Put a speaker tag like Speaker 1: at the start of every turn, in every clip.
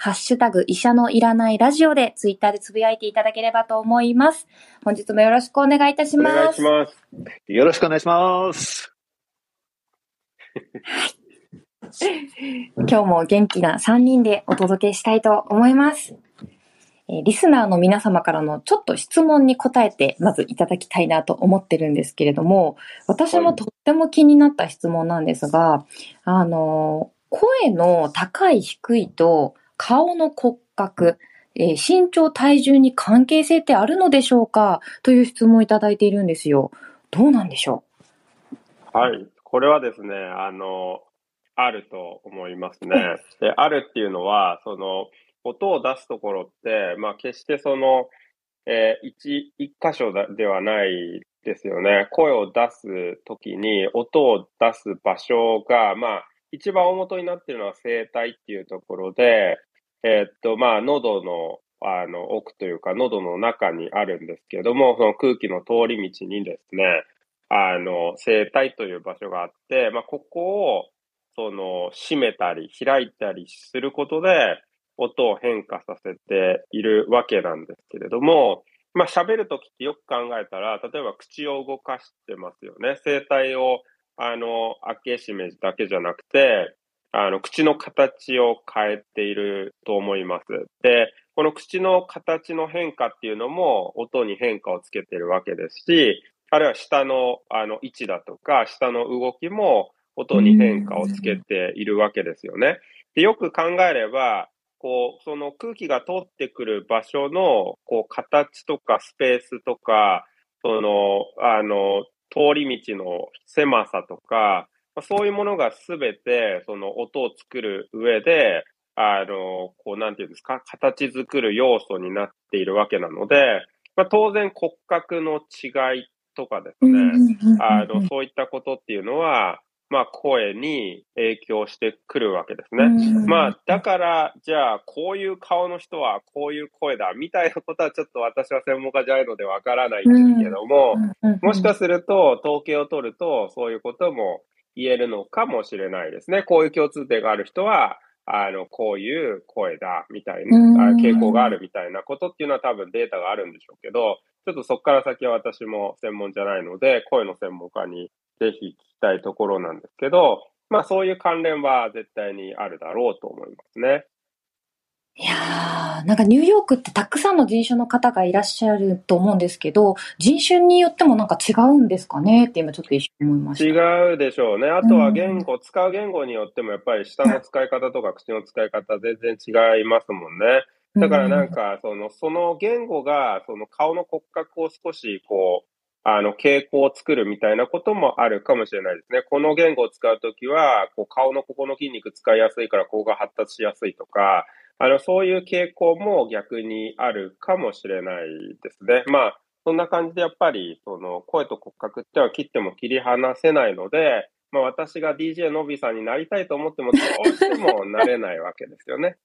Speaker 1: ハッシュタグ医者のいらないラジオでツイッターでつぶやいていただければと思います。本日もよろしくお願いいたします。
Speaker 2: お願いします
Speaker 3: よろしくお願いします。
Speaker 1: 今日も元気な3人でお届けしたいと思います。えーリスナーの皆様からのちょっと質問に答えてまずいただきたいなと思ってるんですけれども、私もとっても気になった質問なんですが、あの、声の高い低いと顔の骨格、えー身長体重に関係性ってあるのでしょうか？という質問をいただいているんですよ。どうなんでしょ
Speaker 2: はい。これはですねあのあると思いますね。であるっていうのはその音を出すところってまあ決してその、えー一一箇所だではないですよね。声を出すときに音を出す場所がまあ一番大元になっているのは声帯っていうところで、えーっと、まあ、喉の、あの、奥というか、喉の中にあるんですけれども、その空気の通り道にですね、あの、声帯という場所があって、まあ、ここを、その、閉めたり、開いたりすることで、音を変化させているわけなんですけれども、まあ、喋るときってよく考えたら、例えば口を動かしてますよね。声帯を、あの、開け閉めだけじゃなくて、あの、口の形を変えていると思います。で、この口の形の変化っていうのも音に変化をつけているわけですし、あるいは下のあの位置だとか、下の動きも音に変化をつけているわけですよね。で、よく考えれば、こう、その空気が通ってくる場所の、こう、形とかスペースとか、その、あの、通り道の狭さとか、まあそういうものがすべて、その音を作る上で、あの、こう、なんていうんですか、形作る要素になっているわけなので、まあ、当然骨格の違いとかです
Speaker 1: う
Speaker 2: ね、あの、
Speaker 1: うん
Speaker 2: そういったことっていうのは、まあ、声に影響してくるわけですね。
Speaker 1: うん
Speaker 2: まあ、だから、じゃあ、こういう顔の人はこういう声だ、みたいなことはちょっと私は専門家じゃないのでわからないんですけども、もしかすると、統計を取ると、そういうことも言えるのかもしれないですね。こういう共通点がある人は、あの、こういう声だ、みたい
Speaker 1: うん
Speaker 2: な、あ傾向があるみたいなことっていうのは多分データがあるんでしょうけど、ちょっとそこから先は私も専門じゃないので、声の専門家にぜひ聞きたいところなんですけど、まあそういう関連は絶対にあるだろうと思いますね。
Speaker 1: いやー、なんかニューヨークってたくさんの人種の方がいらっしゃると思うんですけど、人種によってもなんか違うんですかね？って今ちょっと一瞬思いました。
Speaker 2: 違うでしょうね。あとは言語、使う言語によってもやっぱり舌の使い方とか口の使い方全然違いますもんね。だからなんか、その、その言語が、その顔の骨格を少し、こう、あの、傾向を作るみたいなこともあるかもしれないですね。この言語を使うときは、こう、顔のここの筋肉使いやすいから、ここが発達しやすいとか、あの、そういう傾向も逆にあるかもしれないですね。まあ、そんな感じでやっぱり、その、声と骨格っては切っても切り離せないので、まあ、私が DJ のびさんになりたいと思っても、どうしてもなれないわけですよね。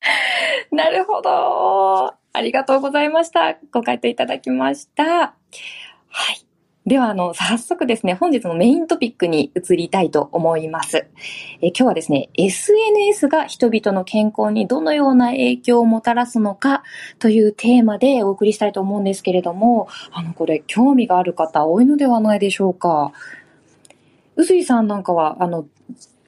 Speaker 1: なるほど。ありがとうございました。ご回答いただきました。はい。では、あの、早速ですね、本日のメイントピックに移りたいと思います。え今日はですね、SNS が人々の健康にどのような影響をもたらすのかというテーマでお送りしたいと思うんですけれども、あの、これ、興味がある方多いのではないでしょうか。うずいさんなんかは、あの、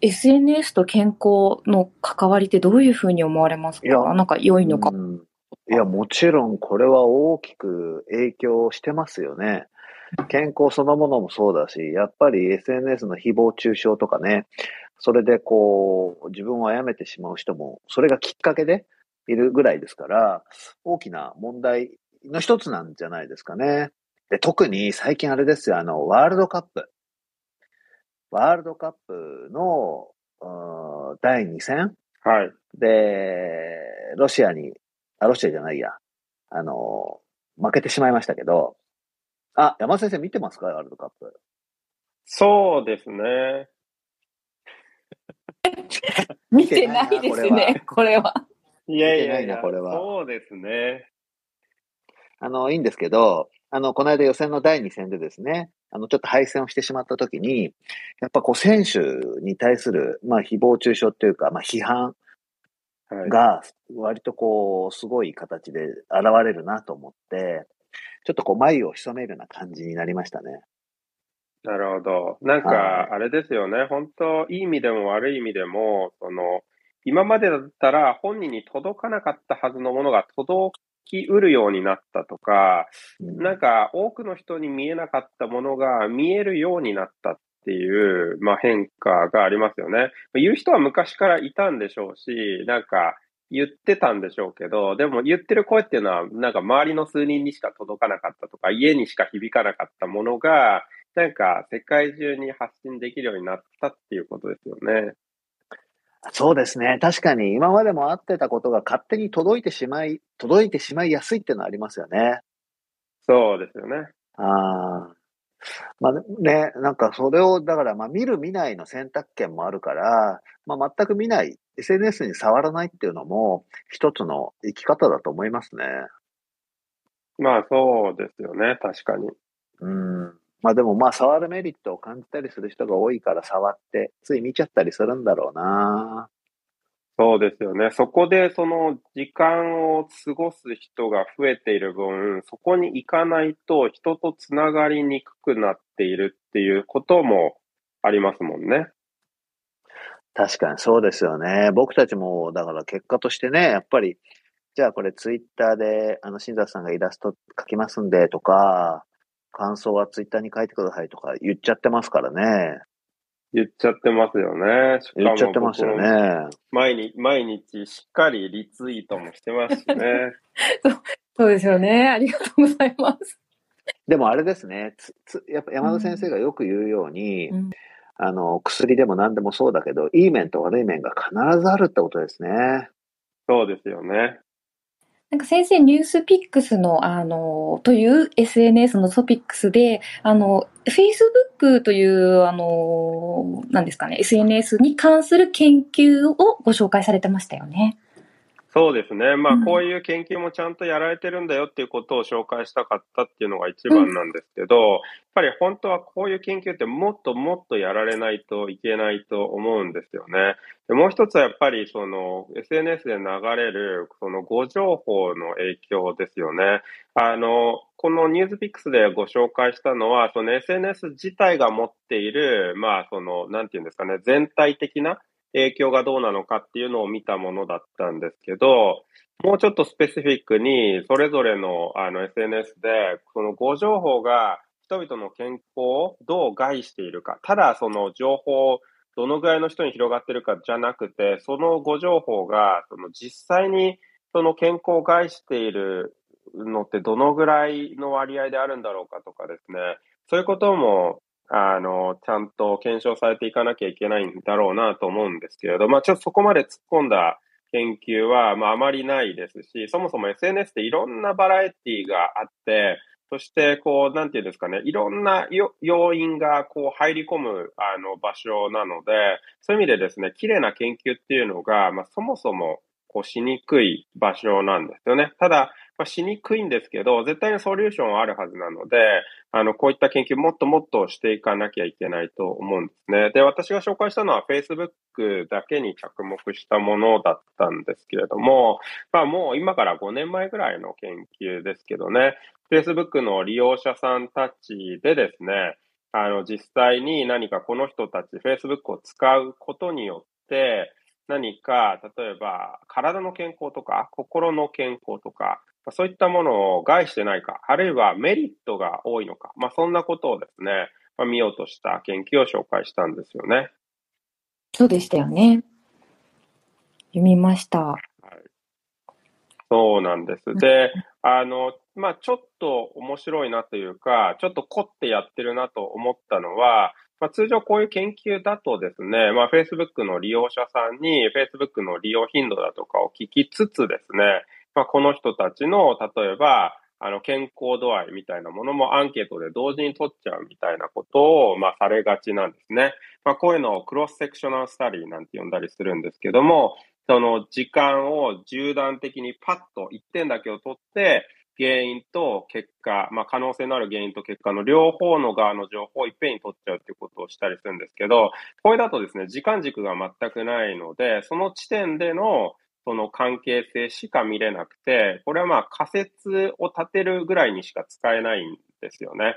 Speaker 1: SNS と健康の関わりってどういうふうに思われます
Speaker 3: いや
Speaker 1: かなんか良いのか。
Speaker 3: うんいや、もちろんこれは大きく影響してますよね。健康そのものもそうだし、やっぱり SNS の誹謗中傷とかね、それでこう、自分を殺めてしまう人も、それがきっかけでいるぐらいですから、大きな問題の一つなんじゃないですかね。で、特に最近あれですよ、あの、ワールドカップ。ワールドカップの、うん第2戦
Speaker 2: はい。
Speaker 3: で、ロシアにあ、ロシアじゃないや。あの、負けてしまいましたけど、あ、山田先生見てますかワールドカップ。
Speaker 2: そうですね。
Speaker 1: 見てないですね、これは。
Speaker 2: いやいや
Speaker 3: い
Speaker 2: いや、
Speaker 3: なこれは
Speaker 2: そうですね。
Speaker 3: あの、いいんですけど、あの、この間予選の第2戦でですね、あの、ちょっと敗戦をしてしまった時に、やっぱこう、選手に対する、まあ、誹謗中傷っていうか、まあ、批判
Speaker 2: はい、
Speaker 3: が、割とこう、すごい形で現れるなと思って、ちょっとこう、眉を潜めるような感じになりましたね。
Speaker 2: なるほど。なん
Speaker 3: は
Speaker 2: か、あれですよね。本当、いい意味でも悪い意味でも、その、今までだったら本人に届かなかったはずのものが届きうるようになったとか、
Speaker 3: うん
Speaker 2: なんか多くの人に見えなかったものが見えるようになったっていう、まあ、変化がありますよね。言う人は昔からいたんでしょうし、なんか言ってたんでしょうけど、でも言ってる声っていうのは、なんか周りの数人にしか届かなかったとか、家にしか響かなかったものが、なんか世界中に発信できるようになったっていうことですよね。
Speaker 3: そうですね。確かに今までも会ってたことが勝手に届いてしまい、届いてしまいやすいっていうのはありますよね。
Speaker 2: そうですよね。
Speaker 3: ああ。まあね、なんかそれを、だからまあ見る見ないの選択権もあるから、まあ全く見ない、SNS に触らないっていうのも一つの生き方だと思いますね。
Speaker 2: まあそうですよね。確かに。
Speaker 3: うん。まあでもまあ触るメリットを感じたりする人が多いから触って、つい見ちゃったりするんだろうな。
Speaker 2: そうですよね。そこでその時間を過ごす人が増えている分、そこに行かないと人とつながりにくくなっているっていうこともありますもんね。
Speaker 3: 確かにそうですよね。僕たちも、だから結果としてね、やっぱり、じゃあこれツイッターで、あの、新里さんがイラスト描きますんでとか、感想はツイッターに書いてくださいとか言っちゃってますからね。
Speaker 2: 言っちゃってますよね。しかも
Speaker 3: 言っちゃってますよね。
Speaker 2: 毎日、毎日しっかりリツイートもしてますしね。
Speaker 1: そうですよね。ありがとうございます。
Speaker 3: でもあれですね、つつやっぱ山田先生がよく言うように、
Speaker 1: うん
Speaker 3: あの、薬でも何でもそうだけど、いい面と悪い面が必ずあるってことですね。
Speaker 2: そうですよね。
Speaker 1: なんか先生、ニュースピックスの、あの、という SNS のトピックスで、あの、Facebook という、あの、なんですかね、SNS に関する研究をご紹介されてましたよね。
Speaker 2: そうですね。まあ
Speaker 1: うん、
Speaker 2: こういう研究もちゃんとやられてるんだよっていうことを紹介したかったっていうのが一番なんですけど、やっぱり本当はこういう研究ってもっともっとやられないといけないと思うんですよね。でもう一つはやっぱりその SNS で流れるその誤情報の影響ですよね。あの、このニュースピックスでご紹介したのは、その SNS 自体が持っている、まあその、なんていうんですかね、全体的な影響がどうなのかっていうのを見たものだったんですけど、もうちょっとスペシフィックに、それぞれのあの SNS で、その誤情報が人々の健康をどう害しているか、ただその情報、どのぐらいの人に広がってるかじゃなくて、その誤情報がその実際にその健康を害しているのってどのぐらいの割合であるんだろうかとかですね、そういうこともあの、ちゃんと検証されていかなきゃいけないんだろうなと思うんですけれど、まあちょっとそこまで突っ込んだ研究は、まああまりないですし、そもそも SNS っていろんなバラエティがあって、そして、こう、なんていうんですかね、いろんな要因が、こう、入り込む、あの、場所なので、そういう意味でですね、綺麗な研究っていうのが、まあ、そもそも、こう、しにくい場所なんですよね。ただ、まあ、しにくいんですけど、絶対にソリューションはあるはずなので、あの、こういった研究もっともっとしていかなきゃいけないと思うんですね。で、私が紹介したのは Facebook だけに着目したものだったんですけれども、まあもう今から5年前ぐらいの研究ですけどね、Facebook の利用者さんたちでですね、あの、実際に何かこの人たち Facebook を使うことによって、何か、例えば、体の健康とか、心の健康とか、そういったものを害してないか、あるいはメリットが多いのか、まあ、そんなことをですね、まあ、見ようとした研究を紹介したんですよね。
Speaker 1: そうでしたよね。読みました。
Speaker 2: そうなんです。で、あの、まあ、ちょっと面白いなというか、ちょっと凝ってやってるなと思ったのは、まあ、通常こういう研究だとですね、まあ、Facebook の利用者さんに Facebook の利用頻度だとかを聞きつつですね、まあ、この人たちの、例えば、あの、健康度合いみたいなものもアンケートで同時に取っちゃうみたいなことを、まあ、されがちなんですね。まあ、こういうのをクロスセクショナルスタディなんて呼んだりするんですけども、その時間を縦断的にパッと1点だけを取って、原因と結果、まあ、可能性のある原因と結果の両方の側の情報をいっぺんに取っちゃうっていうことをしたりするんですけど、これだとですね、時間軸が全くないので、その地点でのその関係性しか見れなくて、これはまあ仮説を立てるぐらいにしか使えないんですよね。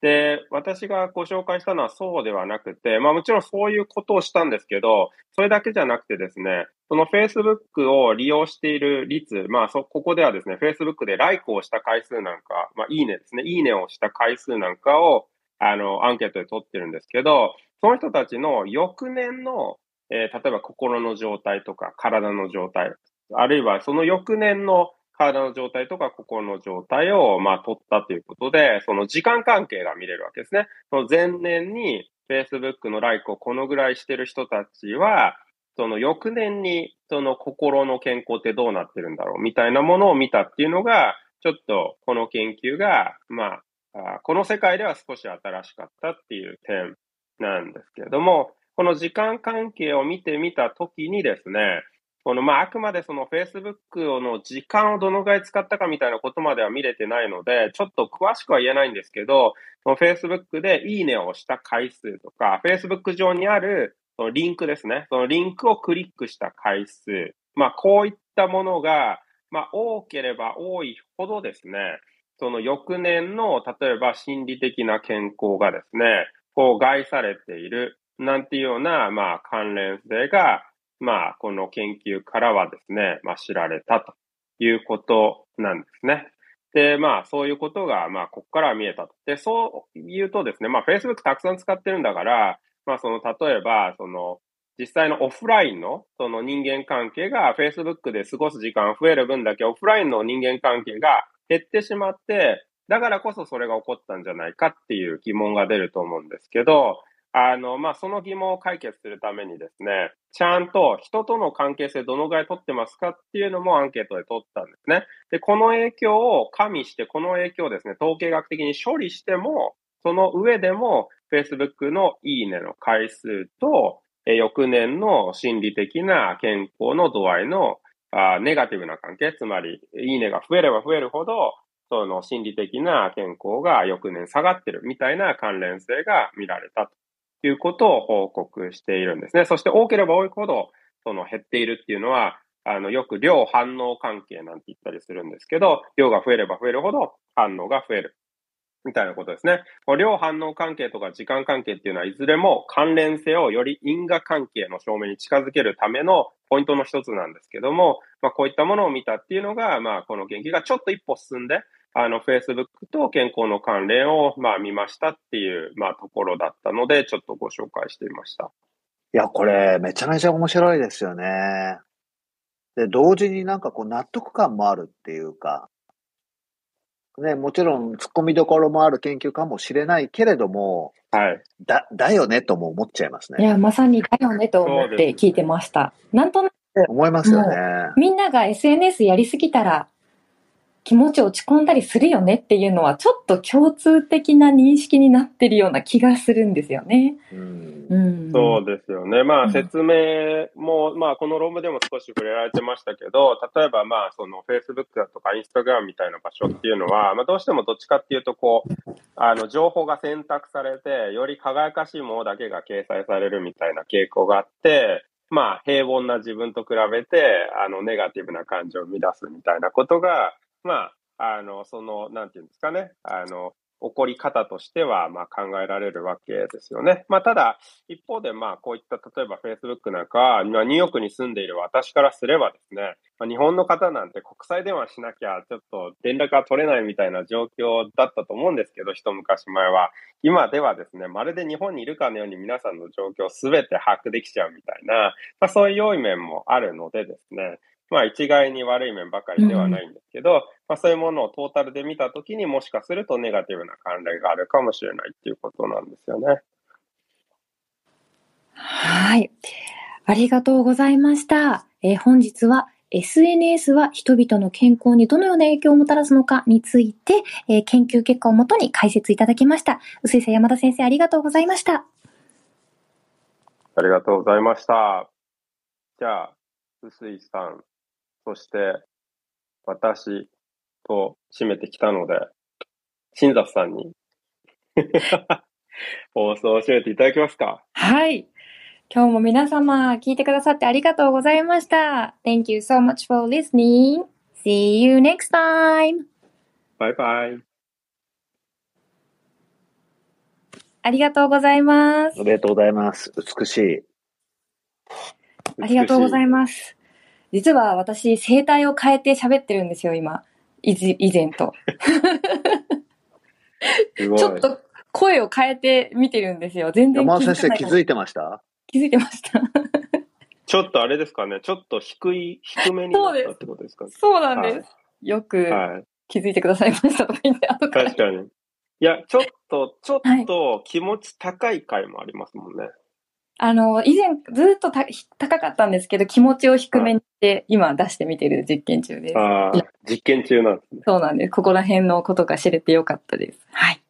Speaker 2: で、私がご紹介したのはそうではなくて、まあもちろんそういうことをしたんですけど、それだけじゃなくてですね、その Facebook を利用している率、まあそ、ここではですね、Facebook でライクをした回数なんか、まあいいねですね、いいねをした回数なんかを、あの、アンケートで取ってるんですけど、その人たちの翌年のえー、例えば心の状態とか体の状態、あるいはその翌年の体の状態とか心の状態を、まあ、取ったということで、その時間関係が見れるわけですね。その前年に Facebook のライクをこのぐらいしてる人たちは、その翌年にその心の健康ってどうなってるんだろうみたいなものを見たっていうのが、ちょっとこの研究が、まあ、この世界では少し新しかったっていう点なんですけれども、この時間関係を見てみたときにですね、この、まあ、あくまでその Facebook の時間をどのぐらい使ったかみたいなことまでは見れてないので、ちょっと詳しくは言えないんですけど、その Facebook でいいねを押した回数とか、Facebook 上にあるそのリンクですね。そのリンクをクリックした回数。まあ、こういったものが、まあ、多ければ多いほどですね、その翌年の、例えば心理的な健康がですね、こう害されているなんていうような、まあ、関連性が、まあ、この研究からはですね、まあ、知られたということなんですね。で、まあ、そういうことが、まあ、ここから見えたと。で、そう言うとですね、まあ、Facebook たくさん使ってるんだから、まあ、その、例えば、その、実際のオフラインの、その人間関係が Facebook で過ごす時間増える分だけオフラインの人間関係が減ってしまって、だからこそそれが起こったんじゃないかっていう疑問が出ると思うんですけど、あの、まあ、その疑問を解決するためにですね、ちゃんと人との関係性どのぐらい取ってますかっていうのもアンケートで取ったんですね。で、この影響を加味して、この影響をですね、統計学的に処理しても、その上でも Facebook のいいねの回数と、え翌年の心理的な健康の度合いのあネガティブな関係、つまり、いいねが増えれば増えるほど、その心理的な健康が翌年下がってるみたいな関連性が見られたとということを報告しているんですね。そして多ければ多いほど、その減っているっていうのは、あの、よく量反応関係なんて言ったりするんですけど、量が増えれば増えるほど反応が増える。みたいなことですね。量反応関係とか時間関係っていうのはいずれも関連性をより因果関係の証明に近づけるためのポイントの一つなんですけども、まあ、こういったものを見たっていうのが、まあ、この研究がちょっと一歩進んで、あの、Facebook と健康の関連を、まあ、見ましたっていう、まあ、ところだったので、ちょっとご紹介してみました。
Speaker 3: いや、これ、めちゃめちゃ面白いですよね。で、同時になんかこう、納得感もあるっていうか、ね、もちろん突っ込みどころもある研究かもしれないけれども、
Speaker 2: はい。
Speaker 3: だ、だよねとも思っちゃいますね。
Speaker 1: いや、まさにだよねと思って聞いてました。なんとなく。
Speaker 3: 思いますよね。
Speaker 1: みんなが SNS やりすぎたら、気持ち落ち込んだりするよねっていうのはちょっと共通的な認識になってるような気がするんですよね。
Speaker 2: うん、そうですよね。まあ説明も、まあこの論文でも少し触れられてましたけど、例えばまあその Facebook だとか Instagram みたいな場所っていうのは、まあどうしてもどっちかっていうとこう、あの情報が選択されて、より輝かしいものだけが掲載されるみたいな傾向があって、まあ平凡な自分と比べて、あのネガティブな感情を生み出すみたいなことが、まあ、あの、その、なんていうんですかね、あの、起こり方としては、まあ、考えられるわけですよね。まあ、ただ、一方で、まあ、こういった、例えば Facebook なんか、ニューヨークに住んでいる私からすればですね、まあ、日本の方なんて国際電話しなきゃ、ちょっと連絡が取れないみたいな状況だったと思うんですけど、一昔前は。今ではですね、まるで日本にいるかのように皆さんの状況をすべて把握できちゃうみたいな、まあ、そういう良い面もあるのでですね、まあ一概に悪い面ばかりではないんですけど、うん、まあそういうものをトータルで見たときにもしかするとネガティブな関連があるかもしれないっていうことなんですよね。
Speaker 1: はい。ありがとうございました。えー、本日は SNS は人々の健康にどのような影響をもたらすのかについて、えー研究結果をもとに解説いただきました。臼井さん、山田先生、ありがとうございました。
Speaker 2: ありがとうございました。じゃあ、臼井さん、そして私と締めてきたので、新雑さんに 放送を締めていただけますか？
Speaker 1: はい。今日も皆様聞いてくださってありがとうございました。Thank you so much for listening. See you next time.
Speaker 2: バイバイ。
Speaker 1: ありがとうございます
Speaker 3: お。めでとうございます。美しい。
Speaker 1: ありがとうござい
Speaker 2: ま
Speaker 1: ます。実は私、声帯を変えて喋ってるんですよ、今。いず以前と。ちょっと声を変えて見てるんですよ。全然
Speaker 3: 山田先生気づ
Speaker 1: い
Speaker 3: いてました？
Speaker 1: 気づいてました。
Speaker 2: ちょっとあれですかね。ちょっと低い、低めになったってことですかね。
Speaker 1: そうなんです。よく
Speaker 2: はい。
Speaker 1: 気づいてくださいましたとか言って、後から
Speaker 2: 確かに。いや、ちょっと、ちょっと気持ち高い回もありますもんね。
Speaker 1: あの、以前ずっとた高かったんですけど、気持ちを低めにして、今出してみてる実験中です。
Speaker 2: ああ、実験中なんですね。
Speaker 1: そうなんです。ここら辺のことが知れてよかったです。はい。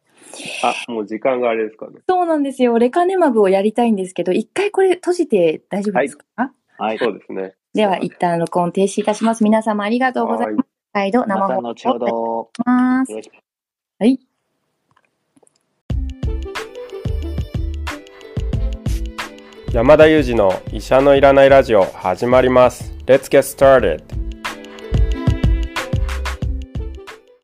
Speaker 2: あ、もう時間があれですかね。
Speaker 1: そうなんですよ。レカネマブをやりたいんですけど、一回これ閉じて大丈夫ですか、
Speaker 3: はい。
Speaker 2: そうですね。
Speaker 1: では、一旦録音停止いたします。皆様ありがとうございます。再度生放送
Speaker 3: 後ほど。
Speaker 1: します。
Speaker 3: よろしく
Speaker 1: はい。
Speaker 2: 山田裕二の医者のいらないラジオ始まります。Let's get started!